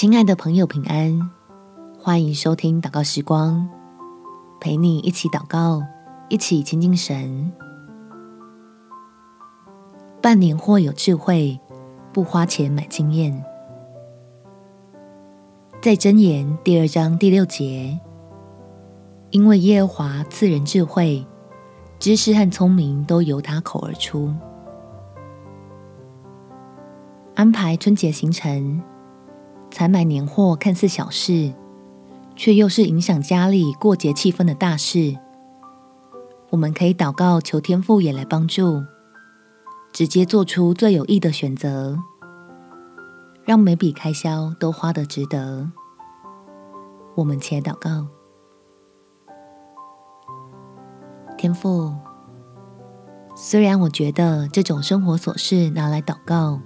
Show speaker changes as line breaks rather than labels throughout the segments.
亲爱的朋友，平安！欢迎收听祷告时光，陪你一起祷告，一起亲近神。办年货有智慧，不花钱买经验。在箴言第二章第六节，因为耶和华赐人智慧，知识和聪明都由他口而出。安排春节行程。采买年货看似小事，却又是影响家里过节气氛的大事。我们可以祷告，求天父也来帮助，直接做出最有益的选择，让每笔开销都花得值得。我们且祷告：天父，虽然我觉得这种生活琐事拿来祷告，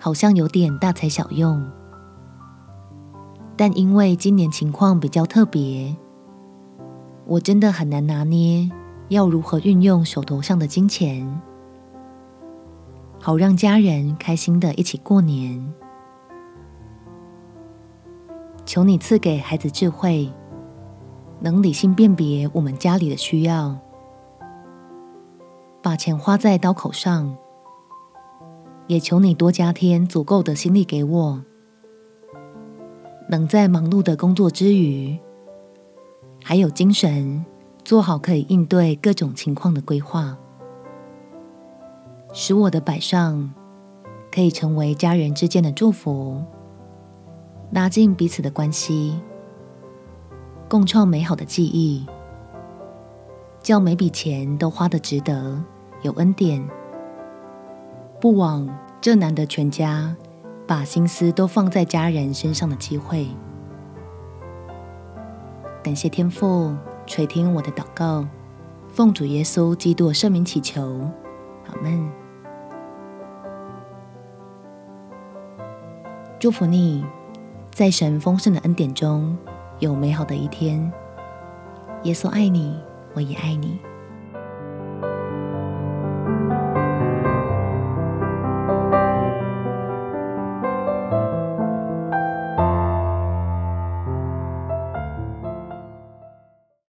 好像有点大材小用。但因为今年情况比较特别，我真的很难拿捏要如何运用手头上的金钱，好让家人开心的一起过年。求你赐给孩子智慧，能理性辨别我们家里的需要，把钱花在刀口上，也求你多加添足够的心力给我。能在忙碌的工作之余，还有精神做好可以应对各种情况的规划，使我的摆上可以成为家人之间的祝福，拉近彼此的关系，共创美好的记忆，叫每笔钱都花得值得，有恩典，不枉这难得全家。把心思都放在家人身上的机会，感谢天父垂听我的祷告，奉主耶稣基督圣名祈求，阿门。祝福你，在神丰盛的恩典中有美好的一天。耶稣爱你，我也爱你。